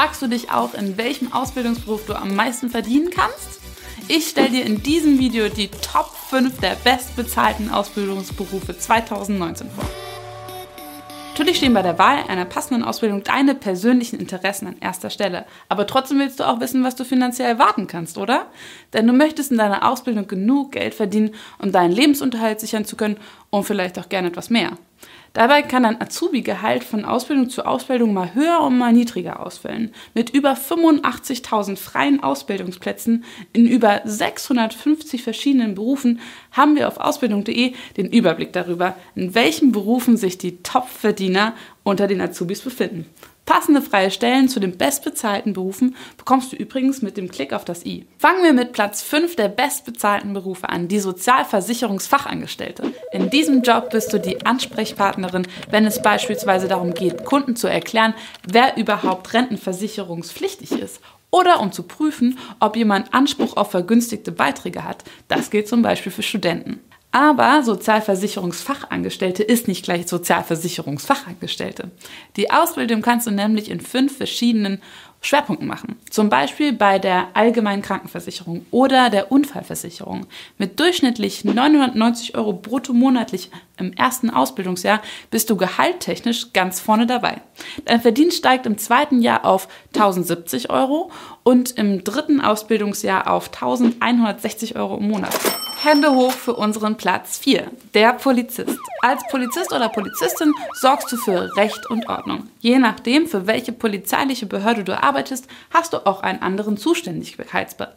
Fragst du dich auch, in welchem Ausbildungsberuf du am meisten verdienen kannst? Ich stelle dir in diesem Video die Top 5 der bestbezahlten Ausbildungsberufe 2019 vor. Natürlich stehen bei der Wahl einer passenden Ausbildung deine persönlichen Interessen an erster Stelle. Aber trotzdem willst du auch wissen, was du finanziell erwarten kannst, oder? Denn du möchtest in deiner Ausbildung genug Geld verdienen, um deinen Lebensunterhalt sichern zu können und vielleicht auch gerne etwas mehr. Dabei kann ein Azubi-Gehalt von Ausbildung zu Ausbildung mal höher und mal niedriger ausfallen. Mit über 85.000 freien Ausbildungsplätzen in über 650 verschiedenen Berufen haben wir auf ausbildung.de den Überblick darüber, in welchen Berufen sich die Top-Verdiener unter den Azubis befinden. Passende freie Stellen zu den bestbezahlten Berufen bekommst du übrigens mit dem Klick auf das i. Fangen wir mit Platz 5 der bestbezahlten Berufe an, die Sozialversicherungsfachangestellte. In diesem Job bist du die Ansprechpartnerin, wenn es beispielsweise darum geht, Kunden zu erklären, wer überhaupt rentenversicherungspflichtig ist oder um zu prüfen, ob jemand Anspruch auf vergünstigte Beiträge hat. Das gilt zum Beispiel für Studenten. Aber Sozialversicherungsfachangestellte ist nicht gleich Sozialversicherungsfachangestellte. Die Ausbildung kannst du nämlich in fünf verschiedenen Schwerpunkten machen. Zum Beispiel bei der allgemeinen Krankenversicherung oder der Unfallversicherung. Mit durchschnittlich 990 Euro brutto monatlich im ersten Ausbildungsjahr bist du gehalttechnisch ganz vorne dabei. Dein Verdienst steigt im zweiten Jahr auf 1070 Euro und im dritten Ausbildungsjahr auf 1160 Euro im Monat. Hände hoch für unseren Platz 4, der Polizist. Als Polizist oder Polizistin sorgst du für Recht und Ordnung. Je nachdem, für welche polizeiliche Behörde du arbeitest, hast du auch einen anderen Zuständigkeitsbereich.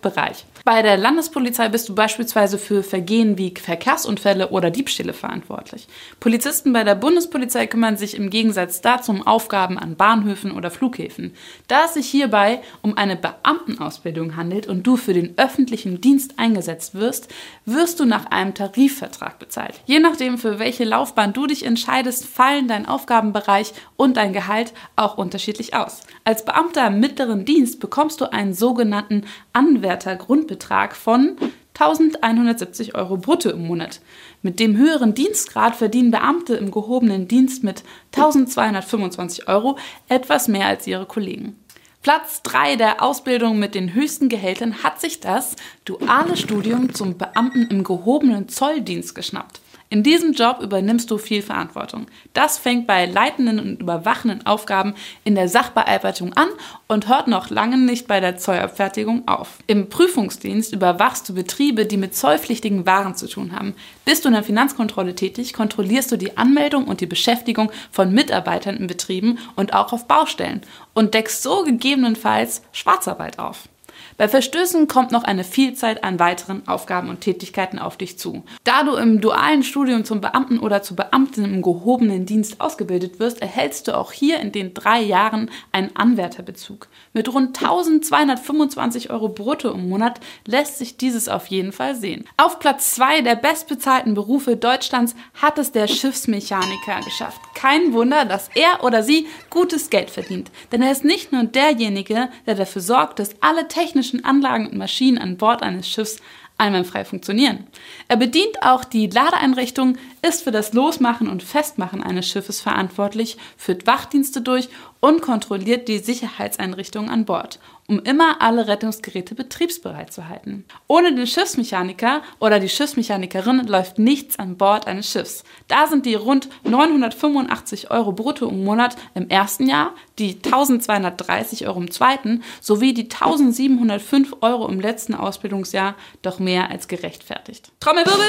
Bereich. Bei der Landespolizei bist du beispielsweise für Vergehen wie Verkehrsunfälle oder Diebstähle verantwortlich. Polizisten bei der Bundespolizei kümmern sich im Gegensatz dazu um Aufgaben an Bahnhöfen oder Flughäfen. Da es sich hierbei um eine Beamtenausbildung handelt und du für den öffentlichen Dienst eingesetzt wirst, wirst du nach einem Tarifvertrag bezahlt. Je nachdem, für welche Laufbahn du dich entscheidest, fallen dein Aufgabenbereich und dein Gehalt auch unterschiedlich aus. Als Beamter im mittleren Dienst bekommst du einen sogenannten Anwärtergrundbetrag von 1170 Euro brutto im Monat. Mit dem höheren Dienstgrad verdienen Beamte im gehobenen Dienst mit 1225 Euro etwas mehr als ihre Kollegen. Platz 3 der Ausbildung mit den höchsten Gehältern hat sich das duale Studium zum Beamten im gehobenen Zolldienst geschnappt. In diesem Job übernimmst du viel Verantwortung. Das fängt bei leitenden und überwachenden Aufgaben in der Sachbearbeitung an und hört noch lange nicht bei der Zollabfertigung auf. Im Prüfungsdienst überwachst du Betriebe, die mit zollpflichtigen Waren zu tun haben. Bist du in der Finanzkontrolle tätig, kontrollierst du die Anmeldung und die Beschäftigung von Mitarbeitern in Betrieben und auch auf Baustellen und deckst so gegebenenfalls Schwarzarbeit auf. Bei Verstößen kommt noch eine Vielzahl an weiteren Aufgaben und Tätigkeiten auf dich zu. Da du im dualen Studium zum Beamten oder zur Beamtin im gehobenen Dienst ausgebildet wirst, erhältst du auch hier in den drei Jahren einen Anwärterbezug. Mit rund 1225 Euro brutto im Monat lässt sich dieses auf jeden Fall sehen. Auf Platz zwei der bestbezahlten Berufe Deutschlands hat es der Schiffsmechaniker geschafft. Kein Wunder, dass er oder sie gutes Geld verdient. Denn er ist nicht nur derjenige, der dafür sorgt, dass alle technischen technischen Anlagen und Maschinen an Bord eines Schiffs einwandfrei funktionieren. Er bedient auch die Ladeeinrichtung, ist für das Losmachen und Festmachen eines Schiffes verantwortlich, führt Wachdienste durch und kontrolliert die Sicherheitseinrichtungen an Bord um immer alle Rettungsgeräte betriebsbereit zu halten. Ohne den Schiffsmechaniker oder die Schiffsmechanikerin läuft nichts an Bord eines Schiffs. Da sind die rund 985 Euro brutto im Monat im ersten Jahr, die 1230 Euro im zweiten sowie die 1705 Euro im letzten Ausbildungsjahr doch mehr als gerechtfertigt. Trommelwirbel!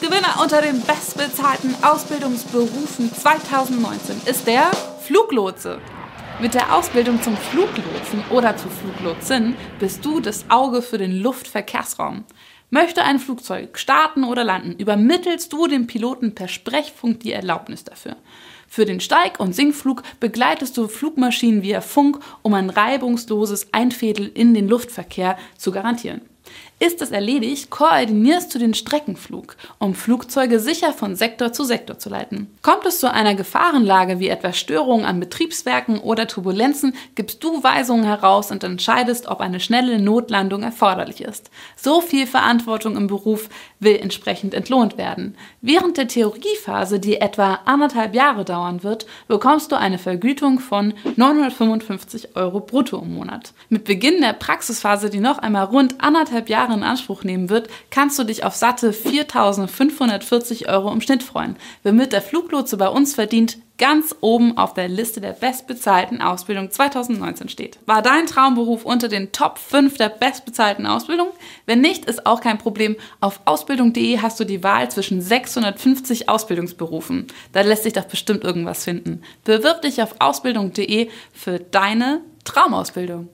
Gewinner unter den bestbezahlten Ausbildungsberufen 2019 ist der Fluglotse. Mit der Ausbildung zum Fluglotsen oder zur Fluglotsin bist du das Auge für den Luftverkehrsraum. Möchte ein Flugzeug starten oder landen, übermittelst du dem Piloten per Sprechfunk die Erlaubnis dafür. Für den Steig- und Sinkflug begleitest du Flugmaschinen via Funk, um ein reibungsloses Einfädeln in den Luftverkehr zu garantieren. Ist es erledigt, koordinierst du den Streckenflug, um Flugzeuge sicher von Sektor zu Sektor zu leiten. Kommt es zu einer Gefahrenlage wie etwa Störungen an Betriebswerken oder Turbulenzen, gibst du Weisungen heraus und entscheidest, ob eine schnelle Notlandung erforderlich ist. So viel Verantwortung im Beruf will entsprechend entlohnt werden. Während der Theoriephase, die etwa anderthalb Jahre dauern wird, bekommst du eine Vergütung von 955 Euro brutto im Monat. Mit Beginn der Praxisphase, die noch einmal rund anderthalb Jahre Jahre in Anspruch nehmen wird, kannst du dich auf satte 4.540 Euro im Schnitt freuen, womit der Fluglotse bei uns verdient ganz oben auf der Liste der bestbezahlten Ausbildung 2019 steht. War dein Traumberuf unter den Top 5 der bestbezahlten Ausbildung? Wenn nicht, ist auch kein Problem. Auf ausbildung.de hast du die Wahl zwischen 650 Ausbildungsberufen. Da lässt sich doch bestimmt irgendwas finden. Bewirb dich auf ausbildung.de für deine Traumausbildung.